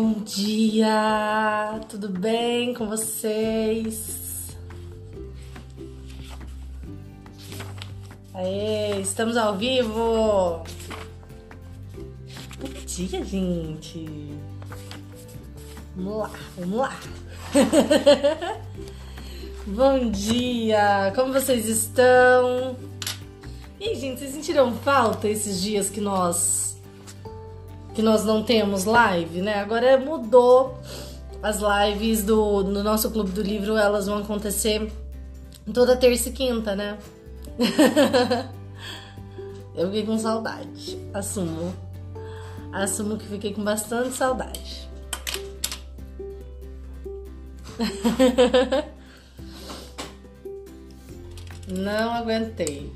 Bom dia! Tudo bem com vocês? Aê, estamos ao vivo! Bom dia, gente! Vamos lá, vamos lá! Bom dia! Como vocês estão? E gente, vocês sentiram falta esses dias que nós que nós não temos live, né? Agora mudou as lives do, no nosso clube do livro, elas vão acontecer toda terça e quinta, né? Eu fiquei com saudade, assumo. Assumo que fiquei com bastante saudade. Não aguentei.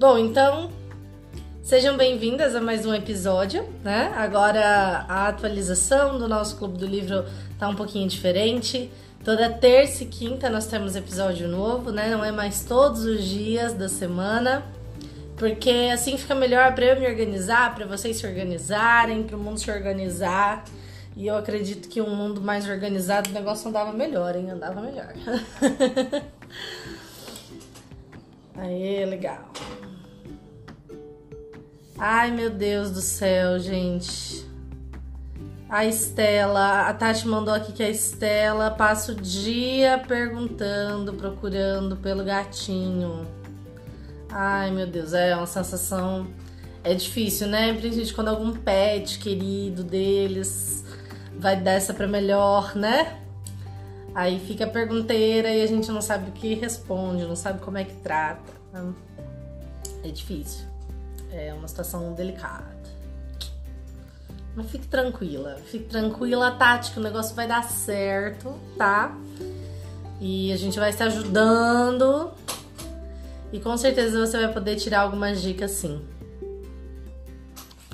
Bom, então Sejam bem-vindas a mais um episódio, né? Agora a atualização do nosso Clube do Livro tá um pouquinho diferente. Toda terça e quinta nós temos episódio novo, né? Não é mais todos os dias da semana, porque assim fica melhor para eu me organizar, para vocês se organizarem, para o mundo se organizar. E eu acredito que um mundo mais organizado o negócio andava melhor, hein? Andava melhor. Aê, legal. Ai, meu Deus do céu, gente. A Estela, a Tati mandou aqui que a Estela passa o dia perguntando, procurando pelo gatinho. Ai, meu Deus, é uma sensação. É difícil, né? Principalmente quando algum pet querido deles vai dessa para melhor, né? Aí fica a pergunteira e a gente não sabe o que responde, não sabe como é que trata. É difícil. É uma situação delicada. Mas fique tranquila, fique tranquila, Tati, que o negócio vai dar certo, tá? E a gente vai se ajudando. E com certeza você vai poder tirar algumas dicas sim.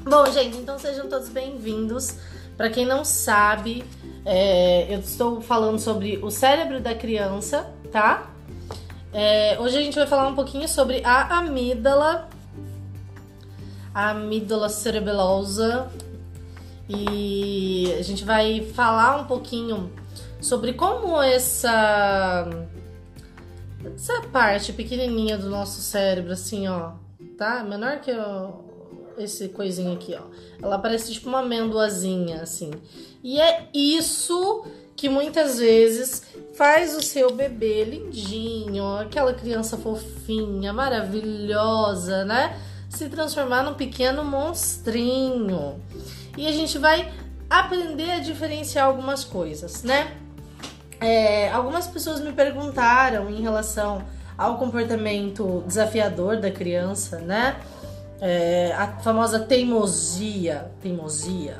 Bom, gente, então sejam todos bem-vindos. Para quem não sabe, é, eu estou falando sobre o cérebro da criança, tá? É, hoje a gente vai falar um pouquinho sobre a amígdala amígdala cerebelosa e a gente vai falar um pouquinho sobre como essa essa parte pequenininha do nosso cérebro assim, ó, tá? Menor que esse coisinho aqui, ó. Ela parece tipo uma amendoazinha assim. E é isso que muitas vezes faz o seu bebê lindinho, aquela criança fofinha, maravilhosa, né? Se transformar num pequeno monstrinho. E a gente vai aprender a diferenciar algumas coisas, né? É, algumas pessoas me perguntaram em relação ao comportamento desafiador da criança, né? É, a famosa teimosia, teimosia.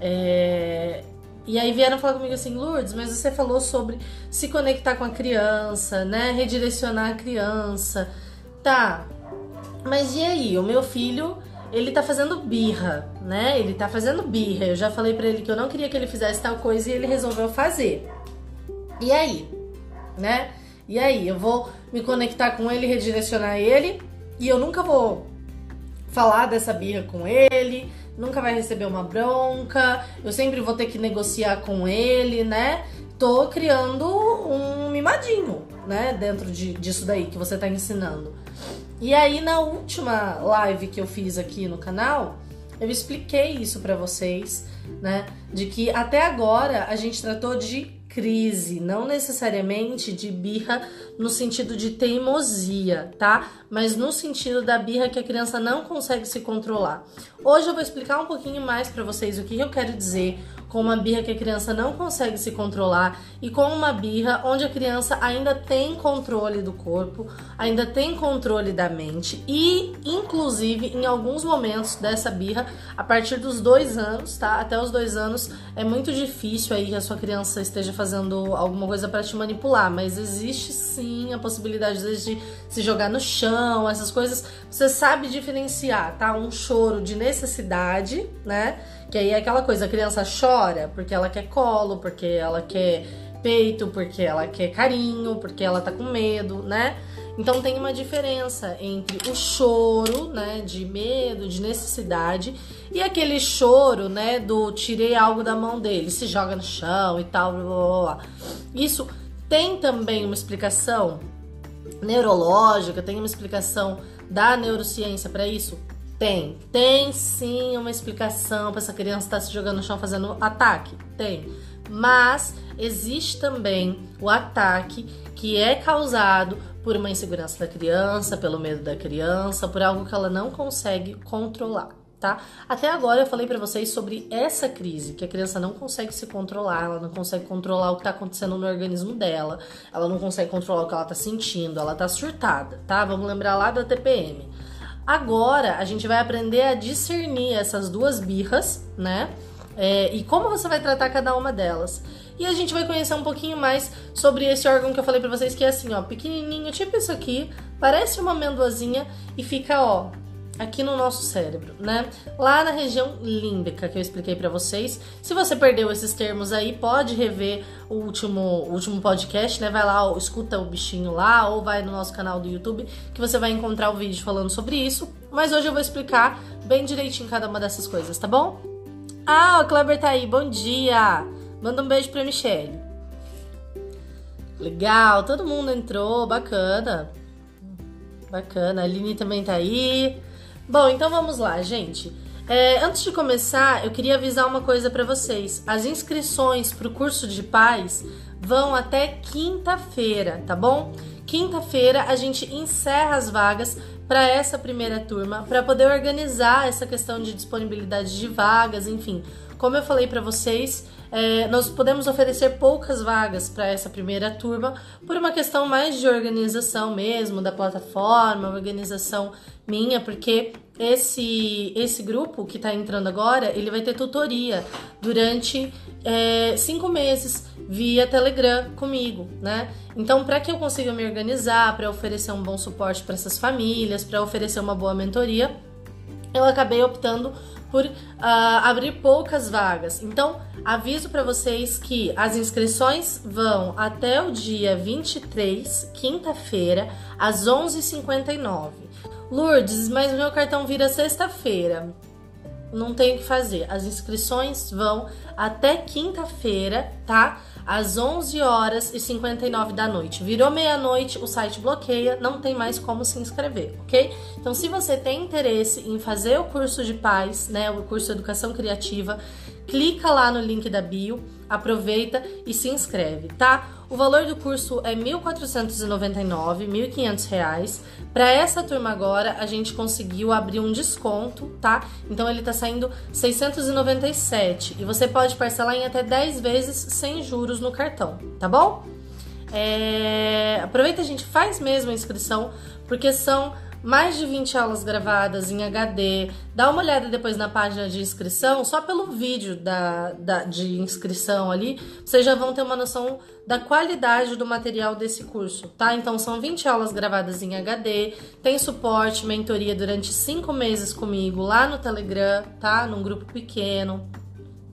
É, e aí vieram falar comigo assim, Lourdes, mas você falou sobre se conectar com a criança, né? Redirecionar a criança. Tá, mas e aí, o meu filho, ele tá fazendo birra, né? Ele tá fazendo birra. Eu já falei para ele que eu não queria que ele fizesse tal coisa e ele resolveu fazer. E aí, né? E aí, eu vou me conectar com ele, redirecionar ele, e eu nunca vou falar dessa birra com ele, nunca vai receber uma bronca, eu sempre vou ter que negociar com ele, né? Tô criando um mimadinho, né? Dentro de, disso daí que você tá ensinando. E aí na última live que eu fiz aqui no canal, eu expliquei isso para vocês, né? De que até agora a gente tratou de crise, não necessariamente de birra no sentido de teimosia, tá? Mas no sentido da birra que a criança não consegue se controlar. Hoje eu vou explicar um pouquinho mais para vocês o que eu quero dizer com uma birra que a criança não consegue se controlar e com uma birra onde a criança ainda tem controle do corpo, ainda tem controle da mente e, inclusive, em alguns momentos dessa birra, a partir dos dois anos, tá? Até os dois anos é muito difícil aí que a sua criança esteja fazendo alguma coisa para te manipular, mas existe sim a possibilidade de se jogar no chão, essas coisas. Você sabe diferenciar, tá? Um choro de necessidade, né? Que aí é aquela coisa, a criança chora porque ela quer colo, porque ela quer peito, porque ela quer carinho, porque ela tá com medo, né? Então tem uma diferença entre o choro, né, de medo, de necessidade, e aquele choro, né, do tirei algo da mão dele, se joga no chão e tal, blá, blá, blá. Isso tem também uma explicação neurológica, tem uma explicação da neurociência para isso? Tem. Tem sim uma explicação para essa criança estar tá se jogando no chão fazendo ataque? Tem. Mas existe também o ataque que é causado por uma insegurança da criança, pelo medo da criança, por algo que ela não consegue controlar. Tá? Até agora eu falei para vocês sobre essa crise, que a criança não consegue se controlar, ela não consegue controlar o que tá acontecendo no organismo dela, ela não consegue controlar o que ela tá sentindo, ela tá surtada, tá? Vamos lembrar lá da TPM. Agora a gente vai aprender a discernir essas duas birras, né? É, e como você vai tratar cada uma delas. E a gente vai conhecer um pouquinho mais sobre esse órgão que eu falei pra vocês, que é assim, ó, pequenininho, tipo isso aqui, parece uma amendoazinha e fica, ó, aqui no nosso cérebro, né? Lá na região límbica que eu expliquei para vocês. Se você perdeu esses termos aí, pode rever o último, o último podcast, né? Vai lá, escuta o bichinho lá ou vai no nosso canal do YouTube que você vai encontrar o vídeo falando sobre isso. Mas hoje eu vou explicar bem direitinho cada uma dessas coisas, tá bom? Ah, o Kleber tá aí. Bom dia. Manda um beijo pra Michelle. Legal, todo mundo entrou, bacana. Bacana, a Aline também tá aí. Bom, então vamos lá, gente. É, antes de começar, eu queria avisar uma coisa para vocês. As inscrições para o curso de paz vão até quinta-feira, tá bom? Quinta-feira a gente encerra as vagas para essa primeira turma, para poder organizar essa questão de disponibilidade de vagas, enfim. Como eu falei para vocês, é, nós podemos oferecer poucas vagas para essa primeira turma por uma questão mais de organização mesmo da plataforma, organização minha, porque esse esse grupo que está entrando agora ele vai ter tutoria durante é, cinco meses via Telegram comigo, né? Então, para que eu consiga me organizar, para oferecer um bom suporte para essas famílias, para oferecer uma boa mentoria, eu acabei optando por uh, abrir poucas vagas. Então, aviso para vocês que as inscrições vão até o dia 23, quinta-feira, às 11h59. Lourdes, mas meu cartão vira sexta-feira. Não tem o que fazer. As inscrições vão até quinta-feira, tá? às 11 horas e 59 da noite. Virou meia-noite, o site bloqueia, não tem mais como se inscrever, ok? Então, se você tem interesse em fazer o curso de paz, né, o curso de educação criativa, clica lá no link da bio, aproveita e se inscreve, tá? O valor do curso é R$ 1.499, R$ 1.500. Para essa turma agora, a gente conseguiu abrir um desconto, tá? Então ele tá saindo 697 e você pode parcelar em até 10 vezes sem juros no cartão, tá bom? É... Aproveita, a gente faz mesmo a inscrição, porque são mais de 20 aulas gravadas em HD. Dá uma olhada depois na página de inscrição, só pelo vídeo da, da, de inscrição ali, vocês já vão ter uma noção da qualidade do material desse curso, tá? Então são 20 aulas gravadas em HD, tem suporte, mentoria durante 5 meses comigo lá no Telegram, tá? Num grupo pequeno.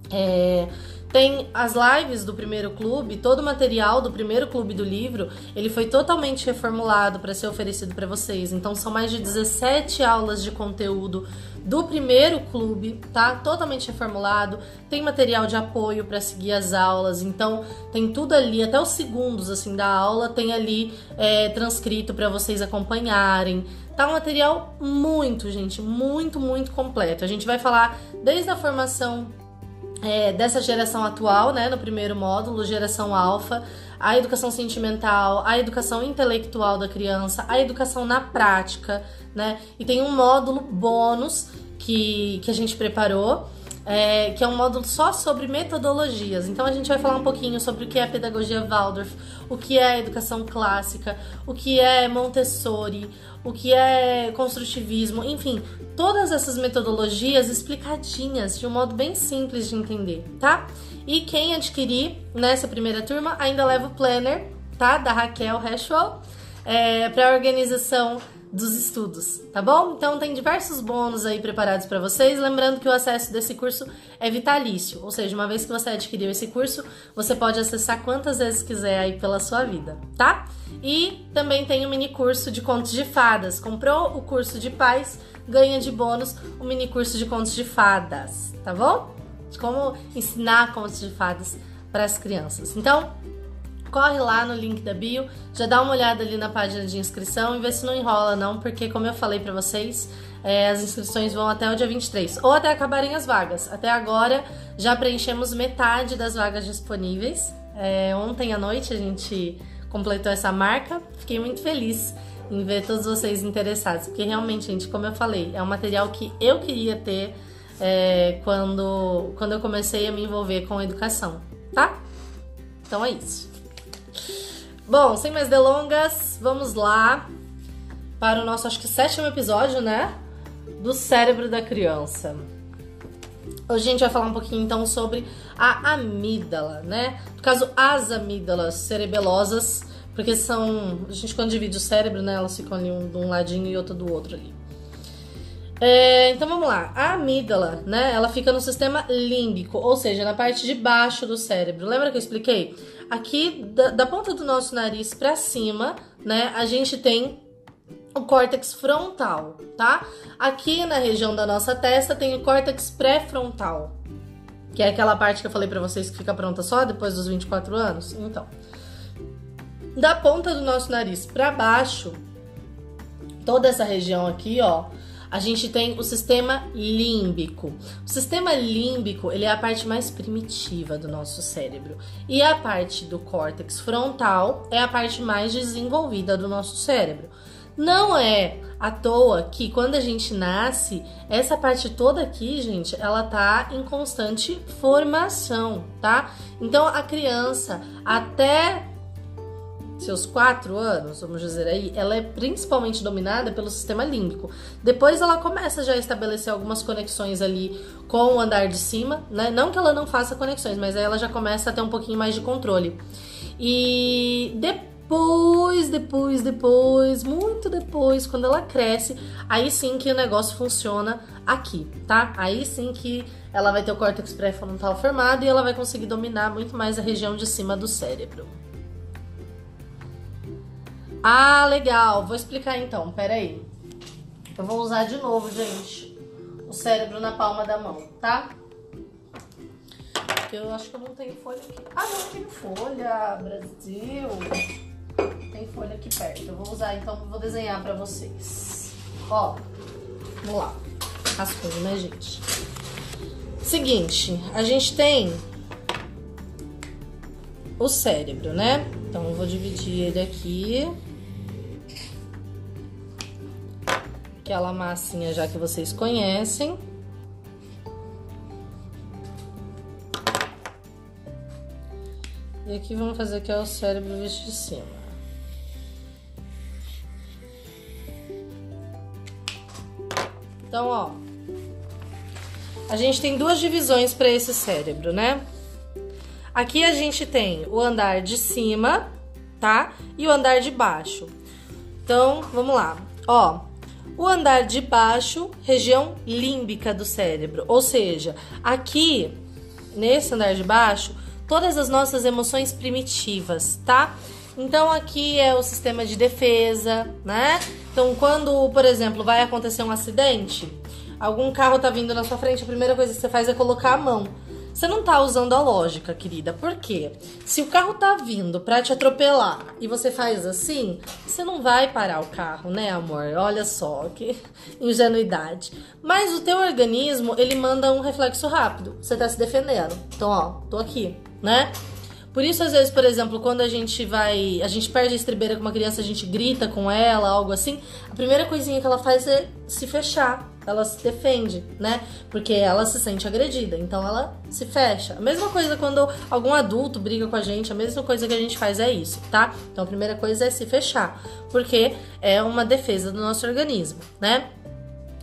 É, tem as lives do primeiro clube, todo o material do primeiro clube do livro, ele foi totalmente reformulado para ser oferecido para vocês. Então são mais de 17 aulas de conteúdo do primeiro clube, tá? Totalmente reformulado. Tem material de apoio para seguir as aulas, então tem tudo ali, até os segundos assim da aula tem ali é, transcrito para vocês acompanharem. Tá um material muito, gente, muito, muito completo. A gente vai falar desde a formação é, dessa geração atual, né, no primeiro módulo, geração alfa, a educação sentimental, a educação intelectual da criança, a educação na prática, né? E tem um módulo bônus que, que a gente preparou, é, que é um módulo só sobre metodologias. Então a gente vai falar um pouquinho sobre o que é pedagogia Waldorf, o que é educação clássica, o que é Montessori, o que é construtivismo, enfim, todas essas metodologias explicadinhas de um modo bem simples de entender, tá? E quem adquirir nessa primeira turma ainda leva o planner, tá? Da Raquel Heschel, é, para organização dos estudos, tá bom? Então tem diversos bônus aí preparados para vocês, lembrando que o acesso desse curso é vitalício, ou seja, uma vez que você adquiriu esse curso, você pode acessar quantas vezes quiser aí pela sua vida, tá? E também tem o mini curso de contos de fadas. Comprou o curso de paz, ganha de bônus o mini curso de contos de fadas, tá bom? De como ensinar contos de fadas para as crianças. Então, corre lá no link da bio, já dá uma olhada ali na página de inscrição e vê se não enrola não, porque como eu falei para vocês, é, as inscrições vão até o dia 23, ou até acabarem as vagas. Até agora já preenchemos metade das vagas disponíveis. É, ontem à noite a gente completou essa marca, fiquei muito feliz em ver todos vocês interessados, porque realmente, gente, como eu falei, é um material que eu queria ter é, quando, quando eu comecei a me envolver com a educação, tá? Então é isso. Bom, sem mais delongas, vamos lá para o nosso, acho que sétimo episódio, né? Do cérebro da criança. Hoje a gente vai falar um pouquinho então sobre a amígdala, né? No caso, as amígdalas cerebelosas, porque são. A gente, quando divide o cérebro, né? Elas ficam ali um de um ladinho e outro do outro ali. É, então vamos lá. A amígdala, né? Ela fica no sistema límbico, ou seja, na parte de baixo do cérebro. Lembra que eu expliquei? Aqui, da, da ponta do nosso nariz para cima, né, a gente tem o córtex frontal, tá? Aqui na região da nossa testa tem o córtex pré-frontal, que é aquela parte que eu falei para vocês que fica pronta só depois dos 24 anos. Então, da ponta do nosso nariz para baixo, toda essa região aqui, ó, a gente tem o sistema límbico. O sistema límbico, ele é a parte mais primitiva do nosso cérebro. E a parte do córtex frontal é a parte mais desenvolvida do nosso cérebro. Não é à toa que quando a gente nasce, essa parte toda aqui, gente, ela tá em constante formação, tá? Então a criança até seus quatro anos, vamos dizer aí, ela é principalmente dominada pelo sistema límbico. Depois ela começa já a estabelecer algumas conexões ali com o andar de cima, né? Não que ela não faça conexões, mas aí ela já começa a ter um pouquinho mais de controle. E depois, depois, depois, muito depois, quando ela cresce, aí sim que o negócio funciona aqui, tá? Aí sim que ela vai ter o córtex pré-frontal formado e ela vai conseguir dominar muito mais a região de cima do cérebro. Ah, legal. Vou explicar então. Pera aí. Eu vou usar de novo, gente, o cérebro na palma da mão, tá? Eu acho que eu não tenho folha aqui. Ah, não, tenho folha, Brasil. Tem folha aqui perto. Eu vou usar, então, vou desenhar pra vocês. Ó, vamos lá. Rascunho, né, gente? Seguinte, a gente tem o cérebro, né? Então, eu vou dividir ele aqui. Aquela massinha já que vocês conhecem. E aqui vamos fazer aqui o cérebro visto de cima. Então, ó, a gente tem duas divisões para esse cérebro, né? Aqui a gente tem o andar de cima, tá? E o andar de baixo. Então, vamos lá. Ó, o andar de baixo, região límbica do cérebro, ou seja, aqui nesse andar de baixo, todas as nossas emoções primitivas, tá? Então aqui é o sistema de defesa, né? Então quando, por exemplo, vai acontecer um acidente, algum carro tá vindo na sua frente, a primeira coisa que você faz é colocar a mão. Você não tá usando a lógica, querida. Por quê? Se o carro tá vindo para te atropelar e você faz assim, você não vai parar o carro, né, amor? Olha só que ingenuidade. Mas o teu organismo, ele manda um reflexo rápido. Você tá se defendendo. Então, ó, tô aqui, né? Por isso, às vezes, por exemplo, quando a gente vai. A gente perde a estribeira com uma criança, a gente grita com ela, algo assim. A primeira coisinha que ela faz é se fechar ela se defende, né? Porque ela se sente agredida, então ela se fecha. A mesma coisa quando algum adulto briga com a gente, a mesma coisa que a gente faz é isso, tá? Então a primeira coisa é se fechar, porque é uma defesa do nosso organismo, né?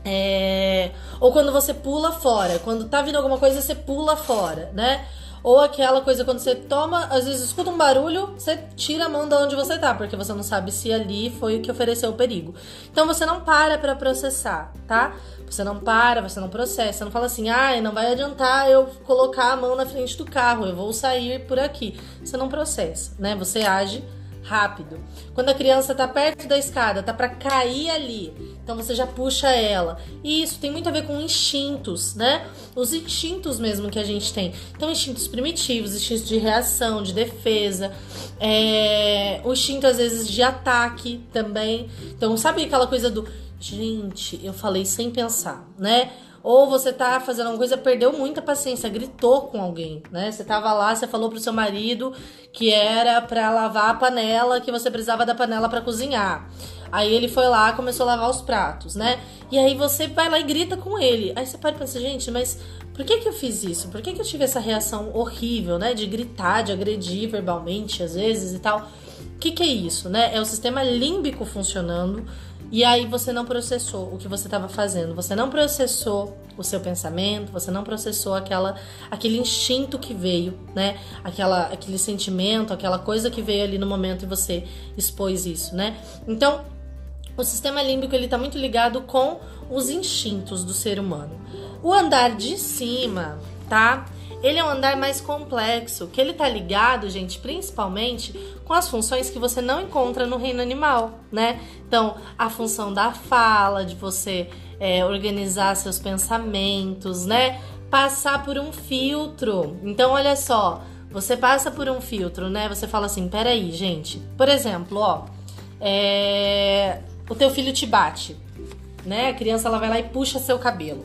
É... Ou quando você pula fora, quando tá vindo alguma coisa, você pula fora, né? Ou aquela coisa quando você toma, às vezes escuta um barulho, você tira a mão de onde você tá, porque você não sabe se ali foi o que ofereceu o perigo. Então você não para para processar, tá? Você não para, você não processa, você não fala assim, ah, não vai adiantar eu colocar a mão na frente do carro, eu vou sair por aqui. Você não processa, né? Você age rápido. Quando a criança tá perto da escada, tá para cair ali, então você já puxa ela. E isso tem muito a ver com instintos, né? Os instintos mesmo que a gente tem. Então, instintos primitivos, instintos de reação, de defesa, é... o instinto às vezes de ataque também. Então, sabe aquela coisa do gente, eu falei sem pensar, né? Ou você tá fazendo uma coisa, perdeu muita paciência, gritou com alguém, né? Você tava lá, você falou pro seu marido que era para lavar a panela, que você precisava da panela para cozinhar. Aí ele foi lá, começou a lavar os pratos, né? E aí você vai lá e grita com ele. Aí você para e pensa, gente, mas por que que eu fiz isso? Por que que eu tive essa reação horrível, né? De gritar, de agredir verbalmente às vezes e tal. O que que é isso, né? É o sistema límbico funcionando e aí você não processou o que você estava fazendo, você não processou o seu pensamento, você não processou aquela aquele instinto que veio, né? Aquela aquele sentimento, aquela coisa que veio ali no momento e você expôs isso, né? Então, o sistema límbico ele está muito ligado com os instintos do ser humano. O andar de cima, tá? Ele é um andar mais complexo, que ele tá ligado, gente, principalmente com as funções que você não encontra no reino animal, né? Então, a função da fala, de você é, organizar seus pensamentos, né? Passar por um filtro. Então, olha só, você passa por um filtro, né? Você fala assim, peraí, gente. Por exemplo, ó, é... o teu filho te bate, né? A criança ela vai lá e puxa seu cabelo.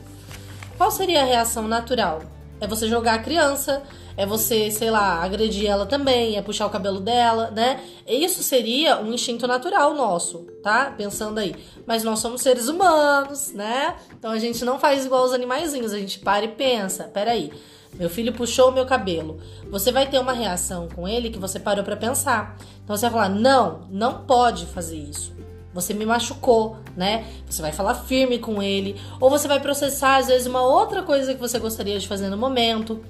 Qual seria a reação natural? É você jogar a criança, é você, sei lá, agredir ela também, é puxar o cabelo dela, né? Isso seria um instinto natural nosso, tá? Pensando aí. Mas nós somos seres humanos, né? Então a gente não faz igual os animaizinhos, a gente para e pensa, peraí. Meu filho puxou o meu cabelo. Você vai ter uma reação com ele que você parou para pensar. Então você vai falar: "Não, não pode fazer isso você me machucou, né? Você vai falar firme com ele, ou você vai processar às vezes uma outra coisa que você gostaria de fazer no momento,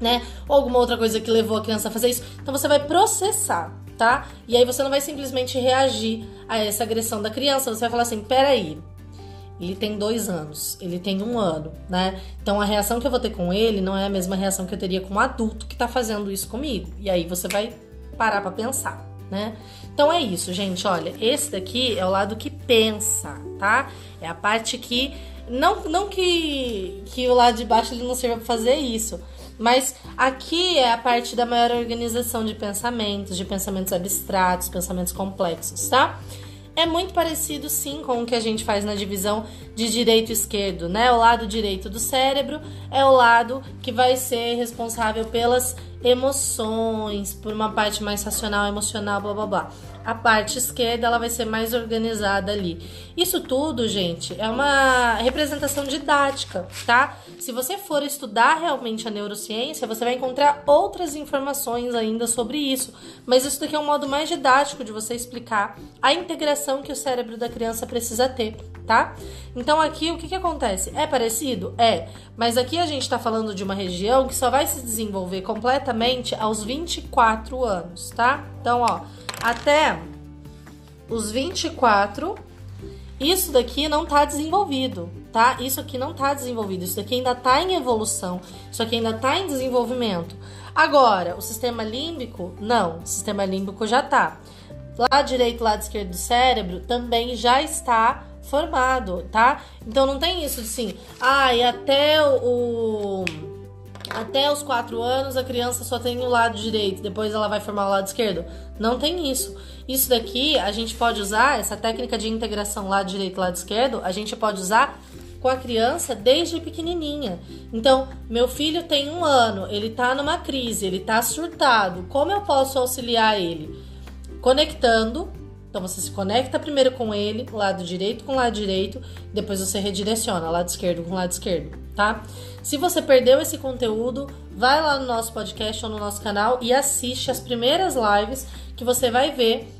né? Ou alguma outra coisa que levou a criança a fazer isso. Então você vai processar, tá? E aí você não vai simplesmente reagir a essa agressão da criança, você vai falar assim: peraí, ele tem dois anos, ele tem um ano, né? Então a reação que eu vou ter com ele não é a mesma reação que eu teria com um adulto que tá fazendo isso comigo. E aí você vai parar para pensar, né? Então é isso, gente. Olha, esse daqui é o lado que pensa, tá? É a parte que. Não, não que, que o lado de baixo ele não sirva para fazer isso. Mas aqui é a parte da maior organização de pensamentos, de pensamentos abstratos, pensamentos complexos, tá? É muito parecido sim com o que a gente faz na divisão de direito e esquerdo, né? O lado direito do cérebro é o lado que vai ser responsável pelas emoções, por uma parte mais racional, emocional, blá blá blá a parte esquerda ela vai ser mais organizada ali. Isso tudo, gente, é uma representação didática, tá? Se você for estudar realmente a neurociência, você vai encontrar outras informações ainda sobre isso. Mas isso daqui é um modo mais didático de você explicar a integração que o cérebro da criança precisa ter, tá? Então aqui o que, que acontece? É parecido? É, mas aqui a gente está falando de uma região que só vai se desenvolver completamente aos 24 anos, tá? Então, ó até os 24, isso daqui não está desenvolvido, tá? Isso aqui não está desenvolvido, isso daqui ainda está em evolução, isso aqui ainda está em desenvolvimento. Agora, o sistema límbico, não, o sistema límbico já está. Lado direito, lado esquerdo do cérebro também já está formado, tá? Então não tem isso de assim, ah, e até o até os 4 anos a criança só tem o lado direito, depois ela vai formar o lado esquerdo. Não tem isso. Isso daqui a gente pode usar, essa técnica de integração lado direito lado esquerdo, a gente pode usar com a criança desde pequenininha. Então, meu filho tem um ano, ele tá numa crise, ele tá surtado. Como eu posso auxiliar ele? Conectando. Então, você se conecta primeiro com ele, lado direito com lado direito, depois você redireciona lado esquerdo com lado esquerdo, tá? Se você perdeu esse conteúdo, vai lá no nosso podcast ou no nosso canal e assiste as primeiras lives que você vai ver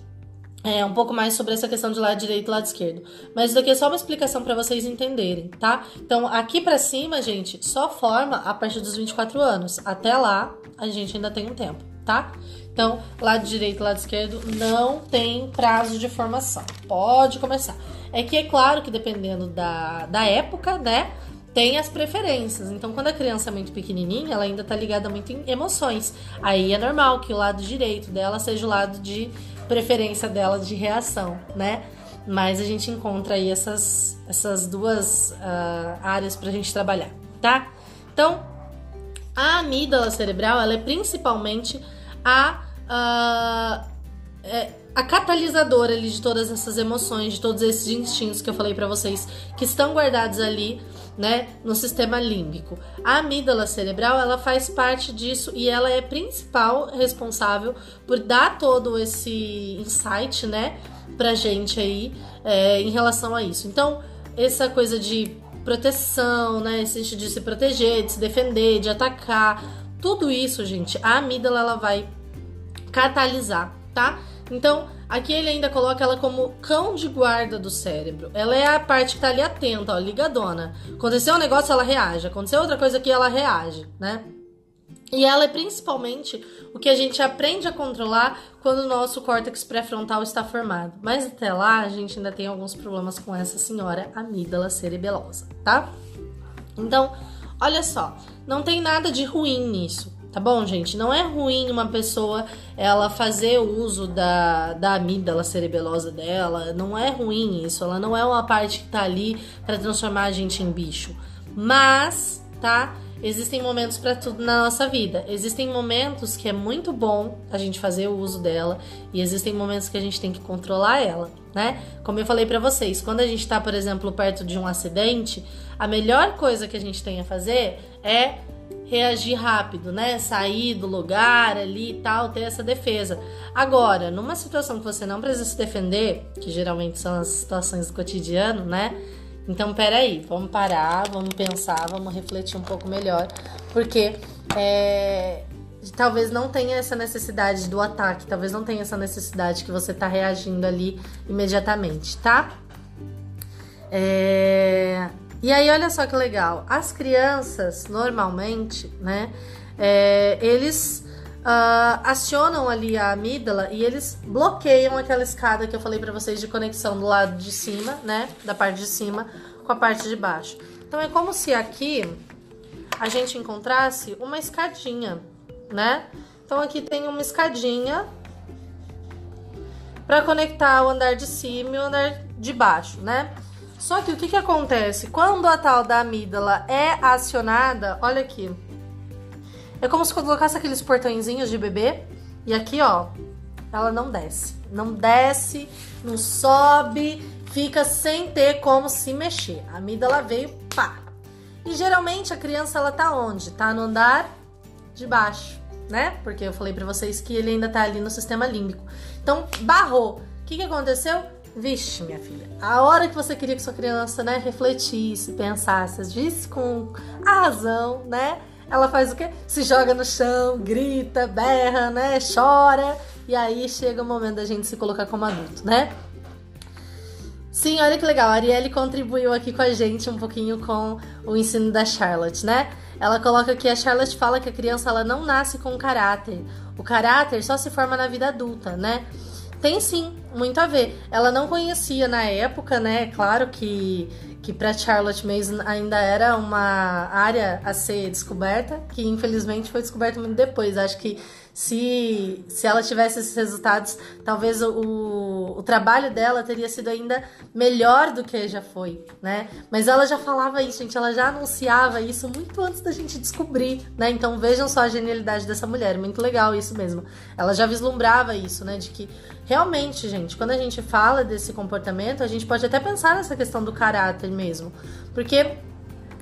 é, um pouco mais sobre essa questão de lado direito e lado esquerdo. Mas isso daqui é só uma explicação para vocês entenderem, tá? Então, aqui para cima, gente, só forma a partir dos 24 anos. Até lá, a gente ainda tem um tempo, tá? Então, lado direito e lado esquerdo não tem prazo de formação. Pode começar. É que é claro que dependendo da, da época, né? Tem as preferências. Então, quando a criança é muito pequenininha, ela ainda tá ligada muito em emoções. Aí é normal que o lado direito dela seja o lado de preferência dela de reação, né? Mas a gente encontra aí essas, essas duas uh, áreas pra gente trabalhar, tá? Então, a amígdala cerebral, ela é principalmente a, a, é, a catalisadora ali de todas essas emoções, de todos esses instintos que eu falei para vocês, que estão guardados ali, né, no sistema límbico. A amígdala cerebral, ela faz parte disso e ela é principal responsável por dar todo esse insight, né, pra gente aí é, em relação a isso. Então, essa coisa de proteção, né, esse de se proteger, de se defender, de atacar, tudo isso, gente, a amígdala ela vai catalisar, tá? Então, aqui ele ainda coloca ela como cão de guarda do cérebro. Ela é a parte que tá ali atenta, ó, ligadona. Aconteceu um negócio, ela reage. Aconteceu outra coisa aqui, ela reage, né? E ela é principalmente o que a gente aprende a controlar quando o nosso córtex pré-frontal está formado. Mas até lá, a gente ainda tem alguns problemas com essa senhora amígdala cerebelosa, tá? Então, olha só, não tem nada de ruim nisso. Tá bom, gente? Não é ruim uma pessoa ela fazer uso da, da amígdala cerebelosa dela. Não é ruim isso. Ela não é uma parte que tá ali para transformar a gente em bicho. Mas, tá? Existem momentos para tudo na nossa vida. Existem momentos que é muito bom a gente fazer o uso dela e existem momentos que a gente tem que controlar ela, né? Como eu falei para vocês, quando a gente tá, por exemplo, perto de um acidente, a melhor coisa que a gente tem a fazer é reagir rápido, né? Sair do lugar ali e tal, ter essa defesa. Agora, numa situação que você não precisa se defender, que geralmente são as situações do cotidiano, né? Então, peraí, vamos parar, vamos pensar, vamos refletir um pouco melhor, porque é, talvez não tenha essa necessidade do ataque, talvez não tenha essa necessidade que você tá reagindo ali imediatamente, tá? É, e aí, olha só que legal. As crianças, normalmente, né, é, eles uh, acionam ali a amígdala e eles bloqueiam aquela escada que eu falei para vocês de conexão do lado de cima, né, da parte de cima com a parte de baixo. Então, é como se aqui a gente encontrasse uma escadinha, né? Então, aqui tem uma escadinha para conectar o andar de cima e o andar de baixo, né? Só que o que, que acontece? Quando a tal da amígdala é acionada, olha aqui. É como se colocasse aqueles portõezinhos de bebê. E aqui, ó, ela não desce. Não desce, não sobe, fica sem ter como se mexer. A amígdala veio, pá. E geralmente a criança, ela tá onde? Tá no andar de baixo, né? Porque eu falei para vocês que ele ainda tá ali no sistema límbico. Então, barrou. O que, que aconteceu? Vixe, minha filha, a hora que você queria que sua criança, né, refletisse, pensasse, disse com a razão, né? Ela faz o quê? Se joga no chão, grita, berra, né? Chora. E aí chega o momento da gente se colocar como adulto, né? Sim, olha que legal. A Arielle contribuiu aqui com a gente um pouquinho com o ensino da Charlotte, né? Ela coloca que a Charlotte fala que a criança ela não nasce com caráter. O caráter só se forma na vida adulta, né? Tem sim, muito a ver. Ela não conhecia na época, né? Claro que, que para Charlotte Mason ainda era uma área a ser descoberta, que infelizmente foi descoberta muito depois. Acho que se, se ela tivesse esses resultados, talvez o, o trabalho dela teria sido ainda melhor do que já foi, né? Mas ela já falava isso, gente, ela já anunciava isso muito antes da gente descobrir, né? Então vejam só a genialidade dessa mulher, muito legal isso mesmo. Ela já vislumbrava isso, né? De que realmente, gente, quando a gente fala desse comportamento, a gente pode até pensar nessa questão do caráter mesmo, porque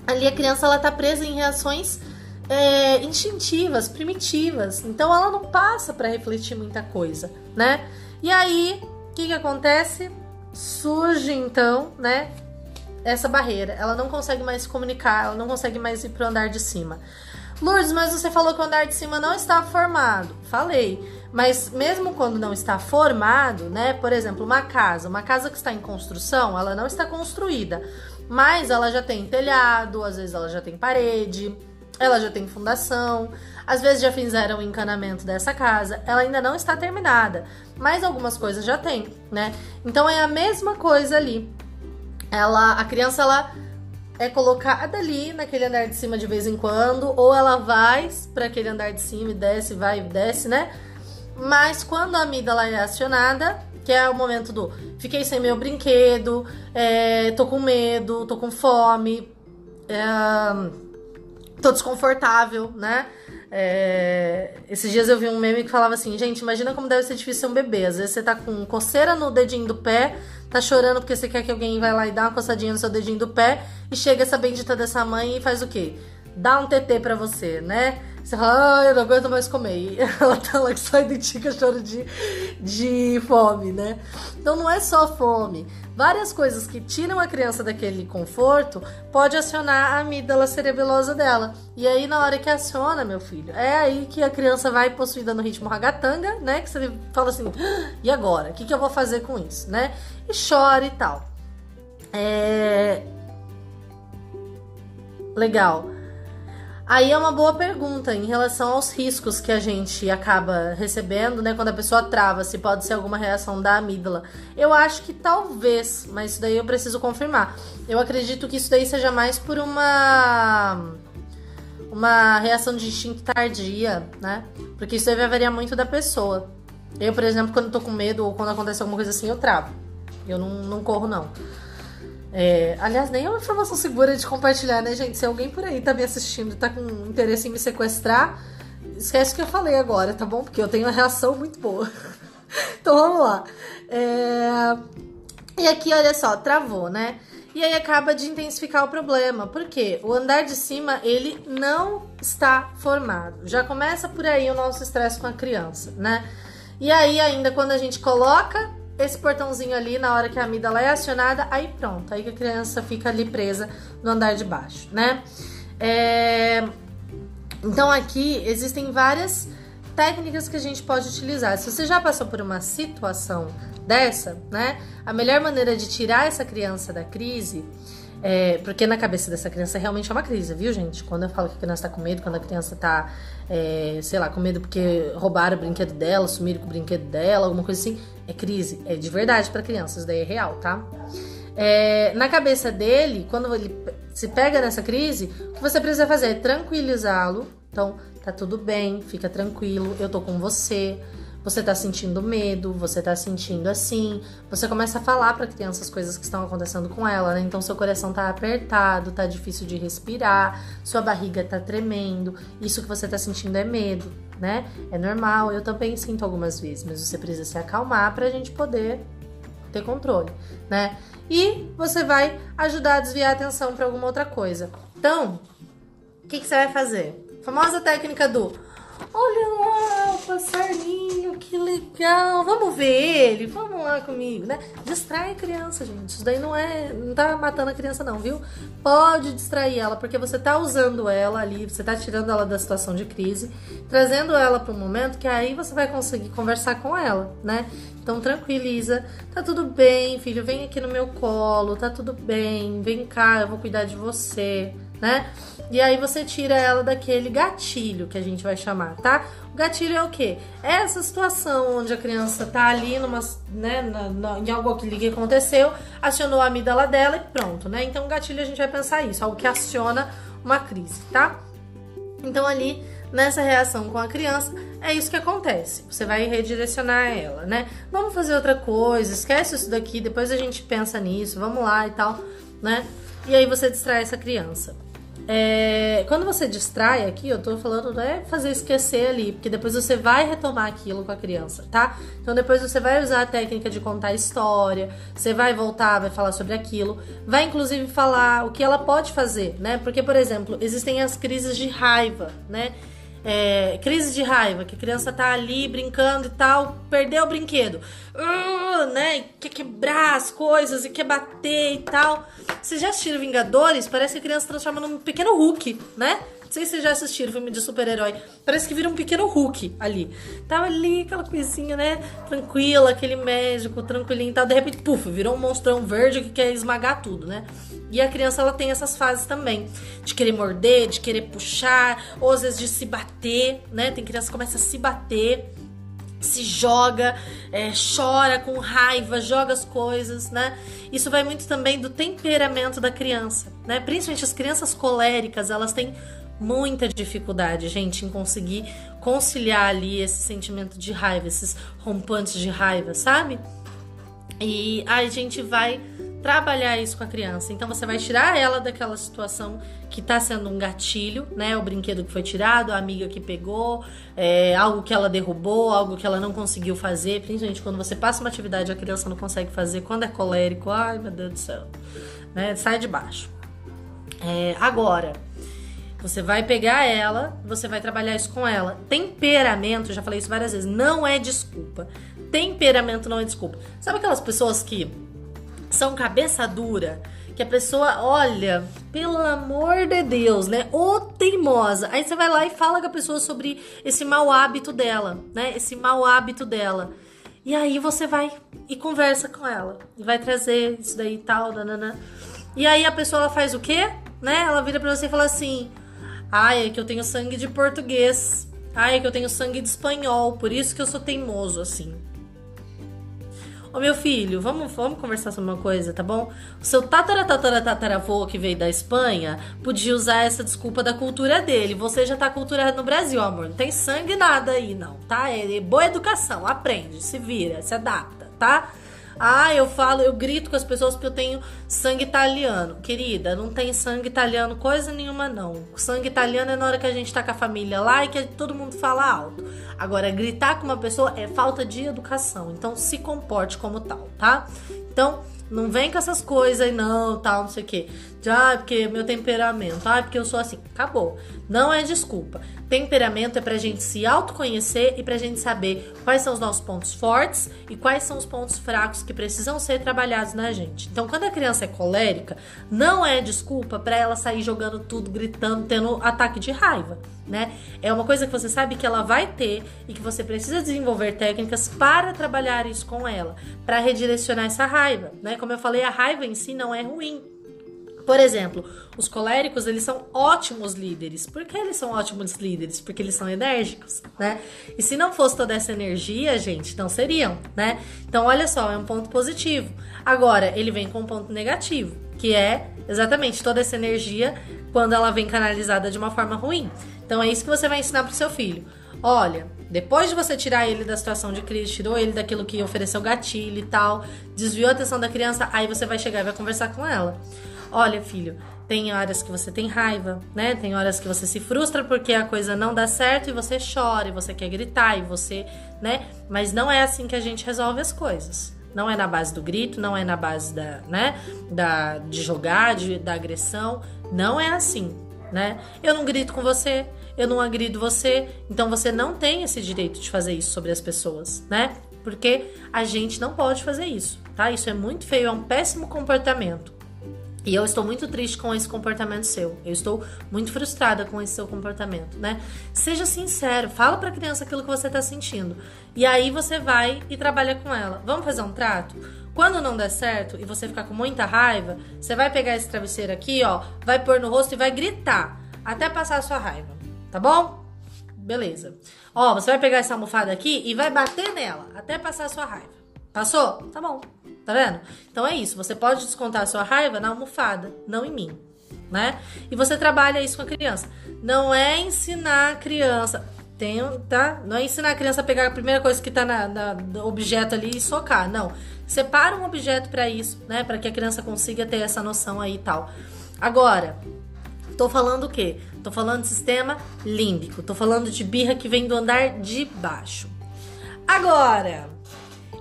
ali a criança ela tá presa em reações é, instintivas, primitivas. Então ela não passa para refletir muita coisa, né? E aí, o que, que acontece? Surge então, né? Essa barreira. Ela não consegue mais se comunicar, ela não consegue mais ir pro andar de cima. Lourdes, mas você falou que o andar de cima não está formado. Falei. Mas mesmo quando não está formado, né? Por exemplo, uma casa, uma casa que está em construção, ela não está construída, mas ela já tem telhado, às vezes ela já tem parede, ela já tem fundação, às vezes já fizeram o encanamento dessa casa, ela ainda não está terminada, mas algumas coisas já tem, né? Então é a mesma coisa ali. Ela, a criança ela é colocada ali naquele andar de cima de vez em quando, ou ela vai para aquele andar de cima e desce, vai e desce, né? Mas quando a amígdala é acionada, que é o momento do fiquei sem meu brinquedo, é, tô com medo, tô com fome, é, tô desconfortável, né? É, esses dias eu vi um meme que falava assim, gente, imagina como deve ser difícil ser um bebê. Às vezes você tá com coceira no dedinho do pé, tá chorando porque você quer que alguém vai lá e dá uma coçadinha no seu dedinho do pé, e chega essa bendita dessa mãe e faz o quê? Dá um TT pra você, né? Você fala, ah, eu não aguento mais comer. E ela tá lá que só identifica choro de, de fome, né? Então não é só fome. Várias coisas que tiram a criança daquele conforto pode acionar a amígdala cerebelosa dela. E aí, na hora que aciona, meu filho, é aí que a criança vai possuída no ritmo ragatanga, né? Que você fala assim, ah, e agora? O que, que eu vou fazer com isso, né? E chora e tal. É. Legal. Aí é uma boa pergunta em relação aos riscos que a gente acaba recebendo, né? Quando a pessoa trava, se pode ser alguma reação da amígdala. Eu acho que talvez, mas isso daí eu preciso confirmar. Eu acredito que isso daí seja mais por uma uma reação de instinto tardia, né? Porque isso aí vai variar muito da pessoa. Eu, por exemplo, quando tô com medo ou quando acontece alguma coisa assim, eu travo. Eu não, não corro, não. É, aliás, nem é uma informação segura de compartilhar, né, gente? Se alguém por aí tá me assistindo e tá com interesse em me sequestrar, esquece o que eu falei agora, tá bom? Porque eu tenho uma reação muito boa. então vamos lá. É... E aqui, olha só, travou, né? E aí acaba de intensificar o problema. porque O andar de cima, ele não está formado. Já começa por aí o nosso estresse com a criança, né? E aí, ainda quando a gente coloca esse portãozinho ali, na hora que a amígdala é acionada, aí pronto, aí que a criança fica ali presa no andar de baixo, né? É... Então aqui existem várias técnicas que a gente pode utilizar. Se você já passou por uma situação dessa, né? A melhor maneira de tirar essa criança da crise é, porque na cabeça dessa criança realmente é uma crise, viu, gente? Quando eu falo que a criança tá com medo, quando a criança tá, é, sei lá, com medo porque roubaram o brinquedo dela, sumiram com o brinquedo dela, alguma coisa assim, é crise. É de verdade para crianças, daí é real, tá? É, na cabeça dele, quando ele se pega nessa crise, o que você precisa fazer é tranquilizá-lo. Então, tá tudo bem, fica tranquilo, eu tô com você. Você tá sentindo medo, você tá sentindo assim. Você começa a falar pra criança as coisas que estão acontecendo com ela, né? Então seu coração tá apertado, tá difícil de respirar, sua barriga tá tremendo. Isso que você tá sentindo é medo, né? É normal, eu também sinto algumas vezes, mas você precisa se acalmar pra gente poder ter controle, né? E você vai ajudar a desviar a atenção para alguma outra coisa. Então, o que, que você vai fazer? famosa técnica do Olha lá, o passarinho, que legal. Vamos ver ele, vamos lá comigo, né? Distrai a criança, gente. Isso daí não é. Não tá matando a criança, não, viu? Pode distrair ela, porque você tá usando ela ali, você tá tirando ela da situação de crise, trazendo ela para um momento que aí você vai conseguir conversar com ela, né? Então tranquiliza, tá tudo bem, filho, vem aqui no meu colo, tá tudo bem, vem cá, eu vou cuidar de você né? E aí você tira ela daquele gatilho que a gente vai chamar, tá? O gatilho é o quê? É essa situação onde a criança tá ali numa, né, na, na, em algo que aconteceu, acionou a amígdala dela e pronto, né? Então o gatilho a gente vai pensar isso, algo que aciona uma crise, tá? Então ali nessa reação com a criança, é isso que acontece. Você vai redirecionar ela, né? Vamos fazer outra coisa, esquece isso daqui, depois a gente pensa nisso, vamos lá e tal, né? E aí você distrai essa criança. É, quando você distrai aqui, eu tô falando não é fazer esquecer ali, porque depois você vai retomar aquilo com a criança, tá? Então depois você vai usar a técnica de contar história, você vai voltar, vai falar sobre aquilo, vai inclusive falar o que ela pode fazer, né? Porque, por exemplo, existem as crises de raiva, né? É, crise de raiva, que a criança tá ali brincando e tal, perdeu o brinquedo, uh, né? Quer quebrar as coisas e quer bater e tal. Você já assistiu Vingadores? Parece que a criança se transforma num pequeno Hulk, né? Não sei se vocês já assistiram filme de super-herói. Parece que vira um pequeno Hulk ali. Tava ali, aquela coisinha, né? Tranquila, aquele médico, tranquilinho e tal. De repente, puf, virou um monstrão verde que quer esmagar tudo, né? E a criança ela tem essas fases também, de querer morder, de querer puxar, ou às vezes de se bater, né? Tem criança que começa a se bater, se joga, é, chora com raiva, joga as coisas, né? Isso vai muito também do temperamento da criança, né? Principalmente as crianças coléricas, elas têm muita dificuldade, gente, em conseguir conciliar ali esse sentimento de raiva, esses rompantes de raiva, sabe? E a gente vai trabalhar isso com a criança. Então você vai tirar ela daquela situação que está sendo um gatilho, né? O brinquedo que foi tirado, a amiga que pegou, é, algo que ela derrubou, algo que ela não conseguiu fazer. Principalmente quando você passa uma atividade a criança não consegue fazer, quando é colérico, ai meu Deus do céu, né? Sai de baixo. É, agora, você vai pegar ela, você vai trabalhar isso com ela. Temperamento, já falei isso várias vezes, não é desculpa. Temperamento não é desculpa. Sabe aquelas pessoas que são cabeça dura, que a pessoa, olha, pelo amor de Deus, né? Ô teimosa. Aí você vai lá e fala com a pessoa sobre esse mau hábito dela, né? Esse mau hábito dela. E aí você vai e conversa com ela. E vai trazer isso daí e tal, nanana. E aí a pessoa ela faz o quê? Né? Ela vira pra você e fala assim: Ai, é que eu tenho sangue de português. Ai, é que eu tenho sangue de espanhol. Por isso que eu sou teimoso, assim. Ô meu filho, vamos, vamos conversar sobre uma coisa, tá bom? O seu tataravô que veio da Espanha podia usar essa desculpa da cultura dele. Você já tá culturado no Brasil, amor. Não tem sangue nada aí, não, tá? É boa educação, aprende, se vira, se adapta, tá? Ah, eu falo, eu grito com as pessoas porque eu tenho sangue italiano. Querida, não tem sangue italiano coisa nenhuma, não. O sangue italiano é na hora que a gente tá com a família lá e que todo mundo fala alto. Agora, gritar com uma pessoa é falta de educação. Então, se comporte como tal, tá? Então, não vem com essas coisas aí, não, tal, não sei o quê. Ah, porque meu temperamento, ah, porque eu sou assim. Acabou. Não é desculpa. Temperamento é pra gente se autoconhecer e pra gente saber quais são os nossos pontos fortes e quais são os pontos fracos que precisam ser trabalhados na gente. Então, quando a criança é colérica, não é desculpa para ela sair jogando tudo, gritando, tendo ataque de raiva, né? É uma coisa que você sabe que ela vai ter e que você precisa desenvolver técnicas para trabalhar isso com ela, para redirecionar essa raiva, né? Como eu falei, a raiva em si não é ruim. Por exemplo, os coléricos, eles são ótimos líderes. Por que eles são ótimos líderes? Porque eles são enérgicos, né? E se não fosse toda essa energia, gente, não seriam, né? Então, olha só, é um ponto positivo. Agora, ele vem com um ponto negativo, que é exatamente toda essa energia quando ela vem canalizada de uma forma ruim. Então, é isso que você vai ensinar pro seu filho. Olha, depois de você tirar ele da situação de crise, tirou ele daquilo que ofereceu gatilho e tal, desviou a atenção da criança, aí você vai chegar e vai conversar com ela. Olha, filho, tem horas que você tem raiva, né? Tem horas que você se frustra porque a coisa não dá certo e você chora, e você quer gritar e você, né? Mas não é assim que a gente resolve as coisas. Não é na base do grito, não é na base da, né, da de jogar, de, da agressão, não é assim, né? Eu não grito com você, eu não agrido você, então você não tem esse direito de fazer isso sobre as pessoas, né? Porque a gente não pode fazer isso, tá? Isso é muito feio, é um péssimo comportamento. E eu estou muito triste com esse comportamento seu. Eu estou muito frustrada com esse seu comportamento, né? Seja sincero, fala para a criança aquilo que você está sentindo. E aí você vai e trabalha com ela. Vamos fazer um trato? Quando não der certo e você ficar com muita raiva, você vai pegar esse travesseiro aqui, ó, vai pôr no rosto e vai gritar até passar a sua raiva, tá bom? Beleza. Ó, você vai pegar essa almofada aqui e vai bater nela até passar a sua raiva. Passou? Tá bom. Tá vendo? Então é isso. Você pode descontar a sua raiva na almofada, não em mim, né? E você trabalha isso com a criança. Não é ensinar a criança. Tem, tá? Não é ensinar a criança a pegar a primeira coisa que tá na, na no objeto ali e socar. Não. Separa um objeto para isso, né? Para que a criança consiga ter essa noção aí e tal. Agora, tô falando o quê? Tô falando de sistema límbico. Tô falando de birra que vem do andar de baixo. Agora,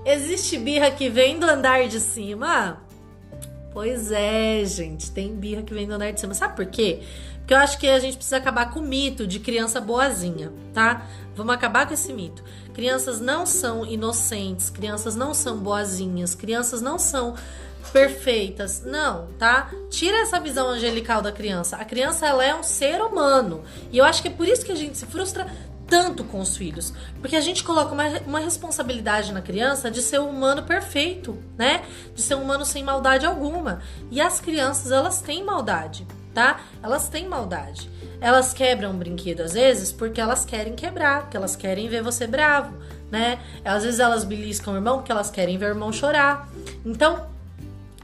Existe birra que vem do andar de cima? Pois é, gente, tem birra que vem do andar de cima. Sabe por quê? Porque eu acho que a gente precisa acabar com o mito de criança boazinha, tá? Vamos acabar com esse mito. Crianças não são inocentes, crianças não são boazinhas, crianças não são perfeitas. Não, tá? Tira essa visão angelical da criança. A criança ela é um ser humano. E eu acho que é por isso que a gente se frustra tanto com os filhos. Porque a gente coloca uma, uma responsabilidade na criança de ser um humano perfeito, né? De ser um humano sem maldade alguma. E as crianças, elas têm maldade, tá? Elas têm maldade. Elas quebram um brinquedo às vezes porque elas querem quebrar, porque elas querem ver você bravo, né? Às vezes elas beliscam o irmão porque elas querem ver o irmão chorar. Então,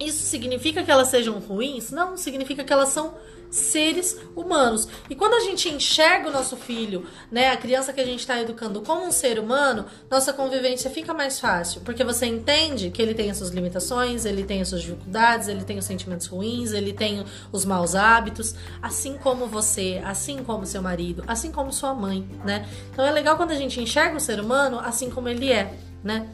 isso significa que elas sejam ruins? Não, significa que elas são seres humanos. E quando a gente enxerga o nosso filho, né, a criança que a gente está educando como um ser humano, nossa convivência fica mais fácil, porque você entende que ele tem as suas limitações, ele tem as suas dificuldades, ele tem os sentimentos ruins, ele tem os maus hábitos, assim como você, assim como seu marido, assim como sua mãe, né? Então é legal quando a gente enxerga o ser humano assim como ele é, né?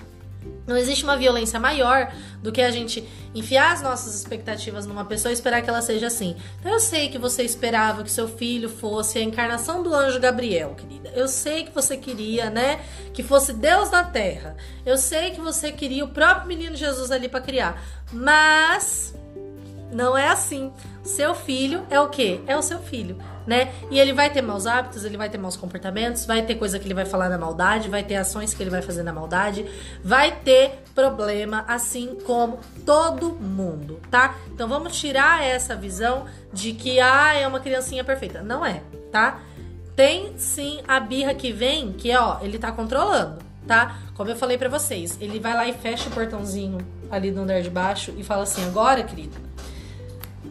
Não existe uma violência maior do que a gente enfiar as nossas expectativas numa pessoa e esperar que ela seja assim. Então eu sei que você esperava que seu filho fosse a encarnação do anjo Gabriel, querida. Eu sei que você queria, né, que fosse Deus na terra. Eu sei que você queria o próprio menino Jesus ali para criar. Mas não é assim. Seu filho é o quê? É o seu filho, né? E ele vai ter maus hábitos, ele vai ter maus comportamentos, vai ter coisa que ele vai falar na maldade, vai ter ações que ele vai fazer na maldade, vai ter problema, assim como todo mundo, tá? Então vamos tirar essa visão de que ah, é uma criancinha perfeita. Não é, tá? Tem sim a birra que vem, que é, ó, ele tá controlando, tá? Como eu falei para vocês, ele vai lá e fecha o portãozinho ali no andar de baixo e fala assim: agora, querida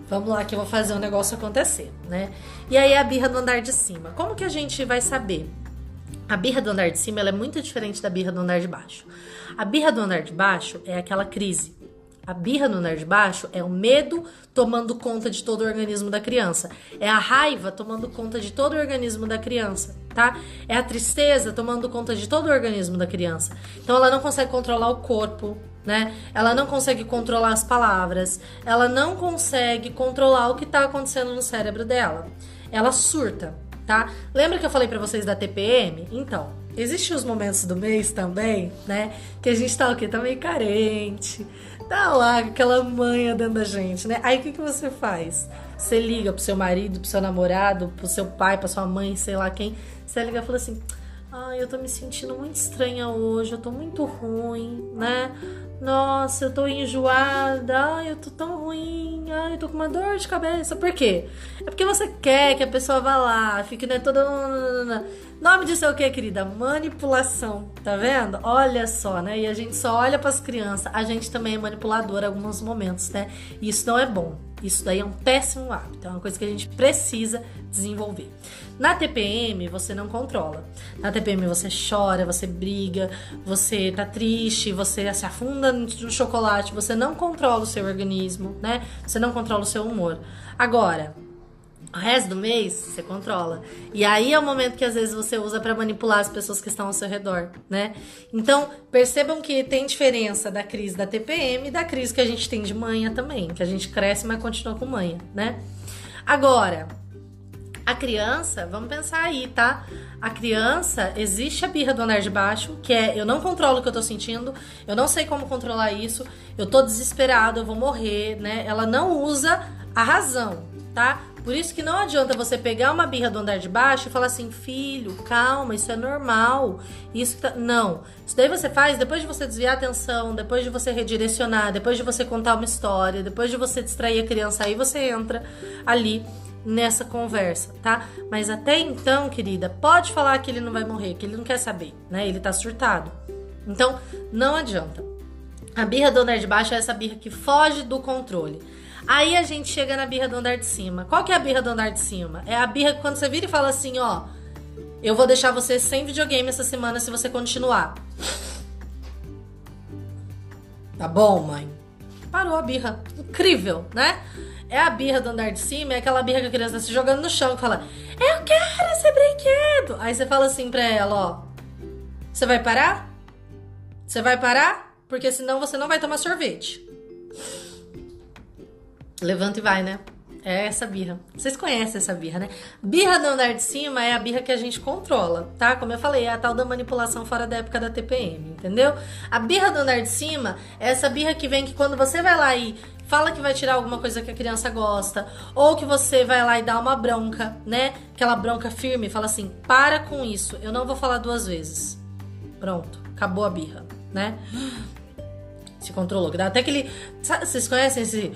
Vamos lá que eu vou fazer um negócio acontecer, né? E aí a birra do andar de cima. Como que a gente vai saber? A birra do andar de cima é muito diferente da birra do andar de baixo. A birra do andar de baixo é aquela crise. A birra no de baixo é o medo tomando conta de todo o organismo da criança. É a raiva tomando conta de todo o organismo da criança, tá? É a tristeza tomando conta de todo o organismo da criança. Então ela não consegue controlar o corpo, né? Ela não consegue controlar as palavras, ela não consegue controlar o que está acontecendo no cérebro dela. Ela surta, tá? Lembra que eu falei para vocês da TPM? Então, existem os momentos do mês também, né? Que a gente tá o quê? Tá meio carente, tá lá aquela manha dentro da gente, né? Aí o que, que você faz? Você liga pro seu marido, pro seu namorado, pro seu pai, pra sua mãe, sei lá quem. Você liga e fala assim: Ai, eu tô me sentindo muito estranha hoje, eu tô muito ruim, né? Nossa, eu tô enjoada. Ai, eu tô tão ruim. Ai, eu tô com uma dor de cabeça. Por quê? É porque você quer que a pessoa vá lá, fique né, toda. Nome disso é o que, querida? Manipulação. Tá vendo? Olha só, né? E a gente só olha para as crianças. A gente também é manipulador em alguns momentos, né? E isso não é bom. Isso daí é um péssimo hábito. É uma coisa que a gente precisa desenvolver. Na TPM, você não controla. Na TPM, você chora, você briga, você tá triste, você se afunda no chocolate, você não controla o seu organismo, né? Você não controla o seu humor. Agora, o resto do mês você controla. E aí é o momento que às vezes você usa para manipular as pessoas que estão ao seu redor, né? Então, percebam que tem diferença da crise da TPM e da crise que a gente tem de manhã também, que a gente cresce, mas continua com manhã, né? Agora, a criança, vamos pensar aí, tá? A criança, existe a birra do andar de baixo, que é eu não controlo o que eu tô sentindo, eu não sei como controlar isso, eu tô desesperado, eu vou morrer, né? Ela não usa a razão, tá? Por isso que não adianta você pegar uma birra do andar de baixo e falar assim, filho, calma, isso é normal. Isso tá... Não. Isso daí você faz depois de você desviar a atenção, depois de você redirecionar, depois de você contar uma história, depois de você distrair a criança, aí você entra ali nessa conversa, tá? Mas até então, querida, pode falar que ele não vai morrer, que ele não quer saber, né? Ele tá surtado. Então, não adianta. A birra do andar de baixo é essa birra que foge do controle. Aí a gente chega na birra do andar de cima. Qual que é a birra do andar de cima? É a birra que quando você vira e fala assim, ó, eu vou deixar você sem videogame essa semana se você continuar. Tá bom, mãe? Parou a birra. Incrível, né? É a birra do andar de cima, é aquela birra que a criança tá se jogando no chão e fala: Eu quero esse brinquedo. Aí você fala assim pra ela: Ó, você vai parar? Você vai parar? Porque senão você não vai tomar sorvete. Levanta e vai, né? É essa birra. Vocês conhecem essa birra, né? Birra do andar de cima é a birra que a gente controla, tá? Como eu falei, é a tal da manipulação fora da época da TPM, entendeu? A birra do andar de cima é essa birra que vem que quando você vai lá e fala que vai tirar alguma coisa que a criança gosta, ou que você vai lá e dá uma bronca, né? Aquela bronca firme, fala assim: para com isso, eu não vou falar duas vezes. Pronto, acabou a birra, né? Se controlou. Dá até aquele. Sabe, vocês conhecem esse.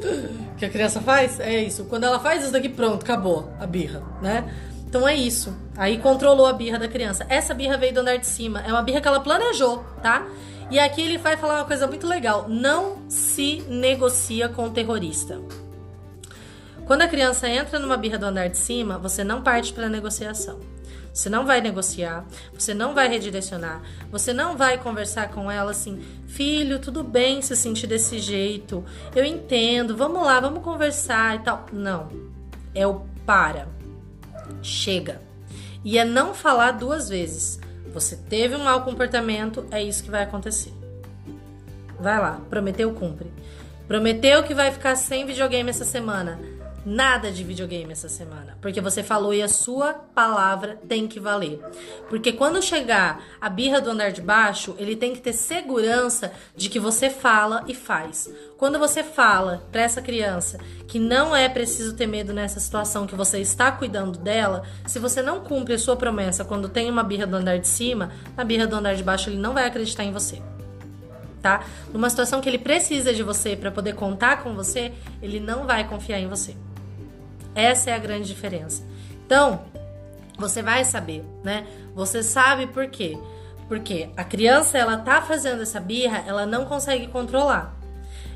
que a criança faz? É isso. Quando ela faz isso daqui, pronto, acabou a birra, né? Então é isso. Aí controlou a birra da criança. Essa birra veio do andar de cima. É uma birra que ela planejou, tá? E aqui ele vai falar uma coisa muito legal: não se negocia com o terrorista. Quando a criança entra numa birra do andar de cima, você não parte para negociação. Você não vai negociar, você não vai redirecionar, você não vai conversar com ela assim, filho, tudo bem se sentir desse jeito, eu entendo, vamos lá, vamos conversar e tal. Não. É o para. Chega. E é não falar duas vezes. Você teve um mau comportamento, é isso que vai acontecer. Vai lá, prometeu, cumpre. Prometeu que vai ficar sem videogame essa semana. Nada de videogame essa semana, porque você falou e a sua palavra tem que valer. Porque quando chegar a birra do andar de baixo, ele tem que ter segurança de que você fala e faz. Quando você fala para essa criança que não é preciso ter medo nessa situação, que você está cuidando dela, se você não cumpre a sua promessa quando tem uma birra do andar de cima, na birra do andar de baixo ele não vai acreditar em você. Tá? Numa situação que ele precisa de você para poder contar com você, ele não vai confiar em você. Essa é a grande diferença. Então, você vai saber, né? Você sabe por quê? Porque a criança, ela tá fazendo essa birra, ela não consegue controlar.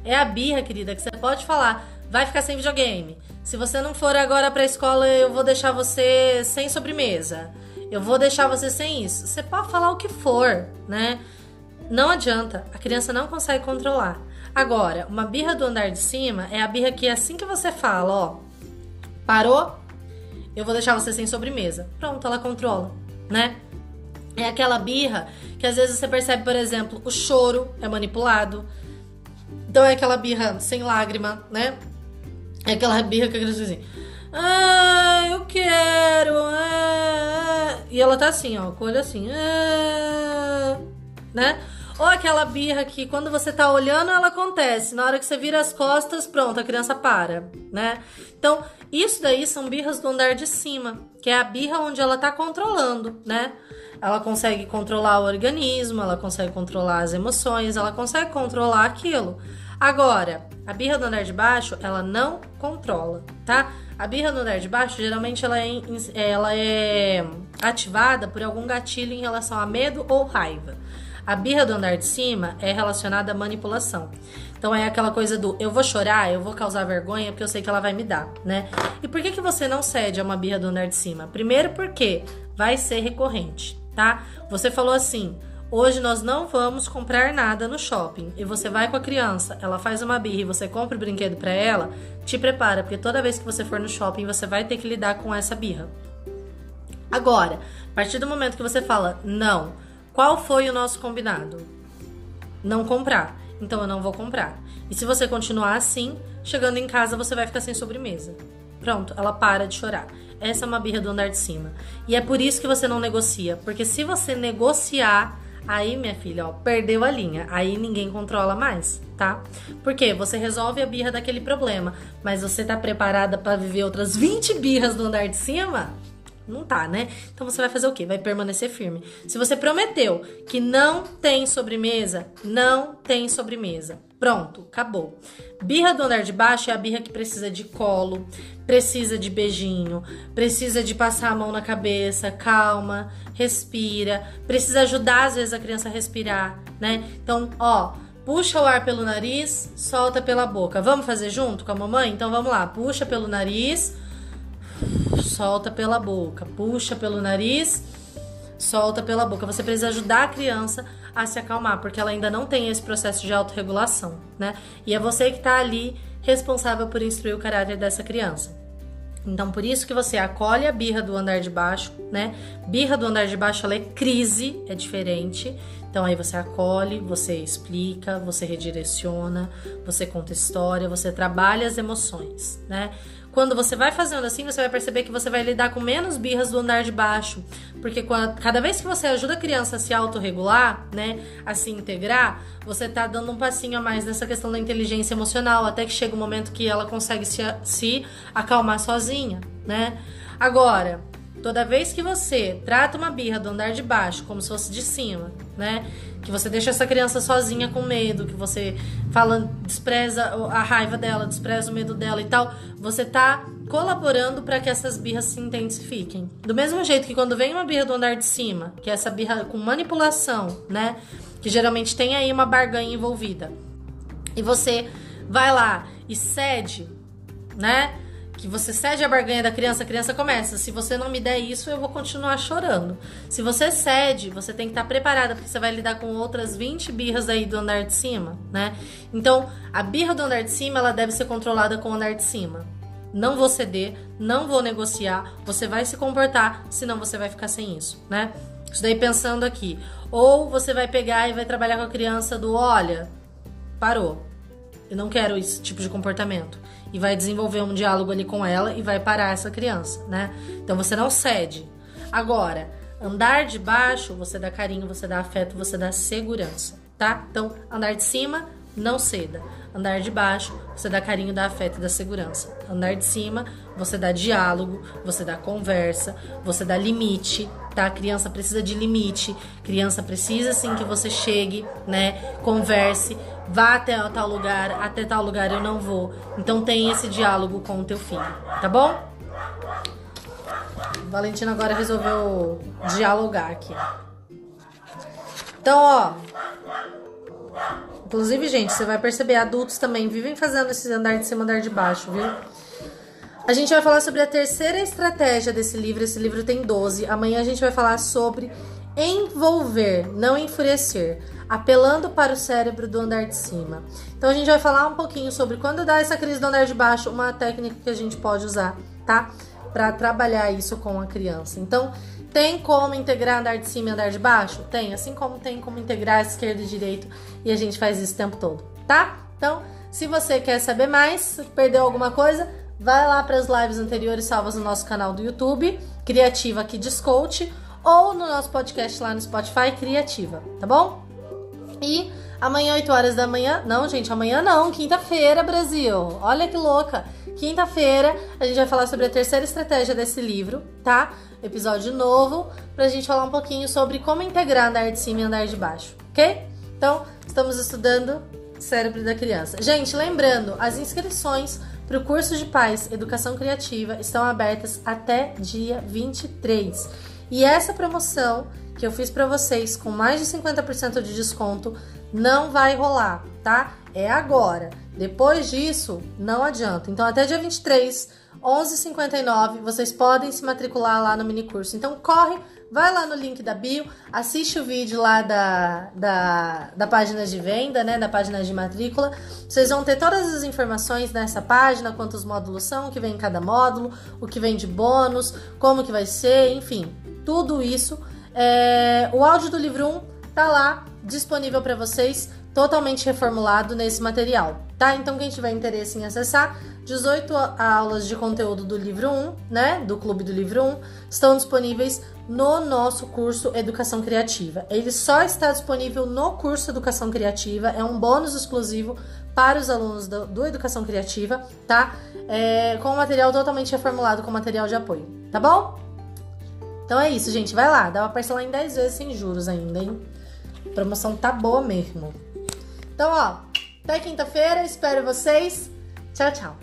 É a birra, querida, que você pode falar, vai ficar sem videogame. Se você não for agora pra escola, eu vou deixar você sem sobremesa. Eu vou deixar você sem isso. Você pode falar o que for, né? Não adianta, a criança não consegue controlar. Agora, uma birra do andar de cima é a birra que assim que você fala, ó, Parou? Eu vou deixar você sem sobremesa. Pronto, ela controla, né? É aquela birra que às vezes você percebe, por exemplo, o choro é manipulado. Então é aquela birra sem lágrima, né? É aquela birra que a criança diz assim: Ah, eu quero. Ah. E ela tá assim, ó, com o olho assim, ah, né? Ou aquela birra que quando você tá olhando ela acontece, na hora que você vira as costas, pronto, a criança para, né? Então, isso daí são birras do andar de cima, que é a birra onde ela tá controlando, né? Ela consegue controlar o organismo, ela consegue controlar as emoções, ela consegue controlar aquilo. Agora, a birra do andar de baixo, ela não controla, tá? A birra do andar de baixo, geralmente ela é, ela é ativada por algum gatilho em relação a medo ou raiva. A birra do andar de cima é relacionada à manipulação. Então é aquela coisa do eu vou chorar, eu vou causar vergonha porque eu sei que ela vai me dar, né? E por que, que você não cede a uma birra do andar de cima? Primeiro porque vai ser recorrente, tá? Você falou assim: hoje nós não vamos comprar nada no shopping. E você vai com a criança, ela faz uma birra e você compra o brinquedo para ela, te prepara, porque toda vez que você for no shopping você vai ter que lidar com essa birra. Agora, a partir do momento que você fala não, qual foi o nosso combinado? Não comprar. Então eu não vou comprar. E se você continuar assim, chegando em casa você vai ficar sem sobremesa. Pronto, ela para de chorar. Essa é uma birra do andar de cima. E é por isso que você não negocia. Porque se você negociar, aí, minha filha, ó, perdeu a linha. Aí ninguém controla mais, tá? Porque você resolve a birra daquele problema. Mas você tá preparada para viver outras 20 birras do andar de cima? Não tá, né? Então você vai fazer o quê? Vai permanecer firme. Se você prometeu que não tem sobremesa, não tem sobremesa. Pronto, acabou. Birra do andar de baixo é a birra que precisa de colo, precisa de beijinho, precisa de passar a mão na cabeça, calma, respira, precisa ajudar às vezes a criança a respirar, né? Então, ó, puxa o ar pelo nariz, solta pela boca. Vamos fazer junto com a mamãe? Então vamos lá, puxa pelo nariz, solta pela boca, puxa pelo nariz, solta pela boca. Você precisa ajudar a criança a se acalmar, porque ela ainda não tem esse processo de autorregulação, né? E é você que está ali responsável por instruir o caráter dessa criança. Então, por isso que você acolhe a birra do andar de baixo, né? Birra do andar de baixo, ela é crise, é diferente. Então aí você acolhe, você explica, você redireciona, você conta história, você trabalha as emoções, né? Quando você vai fazendo assim, você vai perceber que você vai lidar com menos birras do andar de baixo. Porque cada vez que você ajuda a criança a se autorregular, né, a se integrar, você tá dando um passinho a mais nessa questão da inteligência emocional, até que chega o um momento que ela consegue se, se acalmar sozinha, né? Agora, Toda vez que você trata uma birra do andar de baixo como se fosse de cima, né? Que você deixa essa criança sozinha com medo, que você fala, despreza a raiva dela, despreza o medo dela e tal, você tá colaborando para que essas birras se intensifiquem. Do mesmo jeito que quando vem uma birra do andar de cima, que é essa birra com manipulação, né? Que geralmente tem aí uma barganha envolvida. E você vai lá e cede, né? Que você cede a barganha da criança, a criança começa. Se você não me der isso, eu vou continuar chorando. Se você cede, você tem que estar preparada, porque você vai lidar com outras 20 birras aí do andar de cima, né? Então, a birra do andar de cima, ela deve ser controlada com o andar de cima. Não vou ceder, não vou negociar, você vai se comportar, senão você vai ficar sem isso, né? Isso daí pensando aqui. Ou você vai pegar e vai trabalhar com a criança do olha, parou. Eu não quero esse tipo de comportamento e vai desenvolver um diálogo ali com ela e vai parar essa criança, né? Então você não cede. Agora, andar de baixo, você dá carinho, você dá afeto, você dá segurança, tá? Então, andar de cima, não ceda. Andar de baixo, você dá carinho, dá afeto e dá segurança. Andar de cima, você dá diálogo, você dá conversa, você dá limite, tá? Criança precisa de limite, criança precisa sim que você chegue, né? Converse, vá até tal lugar, até tal lugar eu não vou. Então tem esse diálogo com o teu filho, tá bom? Valentina agora resolveu dialogar aqui. Então, ó. Inclusive, gente, você vai perceber, adultos também vivem fazendo esse andar de cima, andar de baixo, viu? A gente vai falar sobre a terceira estratégia desse livro. Esse livro tem 12. Amanhã a gente vai falar sobre envolver, não enfurecer apelando para o cérebro do andar de cima. Então a gente vai falar um pouquinho sobre quando dá essa crise do andar de baixo, uma técnica que a gente pode usar, tá? Para trabalhar isso com a criança. Então, tem como integrar andar de cima e andar de baixo? Tem, assim como tem como integrar esquerdo e direito, e a gente faz isso o tempo todo, tá? Então, se você quer saber mais, perdeu alguma coisa, vai lá para as lives anteriores salvas no nosso canal do YouTube, Criativa Kids Coach, ou no nosso podcast lá no Spotify, Criativa, tá bom? E amanhã, 8 horas da manhã. Não, gente, amanhã não. Quinta-feira, Brasil. Olha que louca. Quinta-feira a gente vai falar sobre a terceira estratégia desse livro, tá? Episódio novo, pra gente falar um pouquinho sobre como integrar andar de cima e andar de baixo, ok? Então, estamos estudando cérebro da criança. Gente, lembrando, as inscrições para o curso de pais Educação Criativa estão abertas até dia 23. E essa promoção que eu fiz para vocês com mais de 50% de desconto não vai rolar, tá? É agora. Depois disso, não adianta. Então, até dia 23, 11h59, vocês podem se matricular lá no mini curso. Então, corre, vai lá no link da bio, assiste o vídeo lá da, da, da página de venda, né? Da página de matrícula. Vocês vão ter todas as informações nessa página, quantos módulos são, o que vem em cada módulo, o que vem de bônus, como que vai ser, enfim, tudo isso é, o áudio do livro 1 tá lá disponível para vocês, totalmente reformulado nesse material, tá? Então quem tiver interesse em acessar, 18 aulas de conteúdo do livro 1, né, do Clube do Livro 1, estão disponíveis no nosso curso Educação Criativa. Ele só está disponível no curso Educação Criativa, é um bônus exclusivo para os alunos do, do Educação Criativa, tá? É, com material totalmente reformulado com material de apoio, tá bom? Então é isso, gente. Vai lá, dá pra parcelar em 10 vezes sem juros ainda, hein? A promoção tá boa mesmo. Então, ó, até quinta-feira, espero vocês. Tchau, tchau.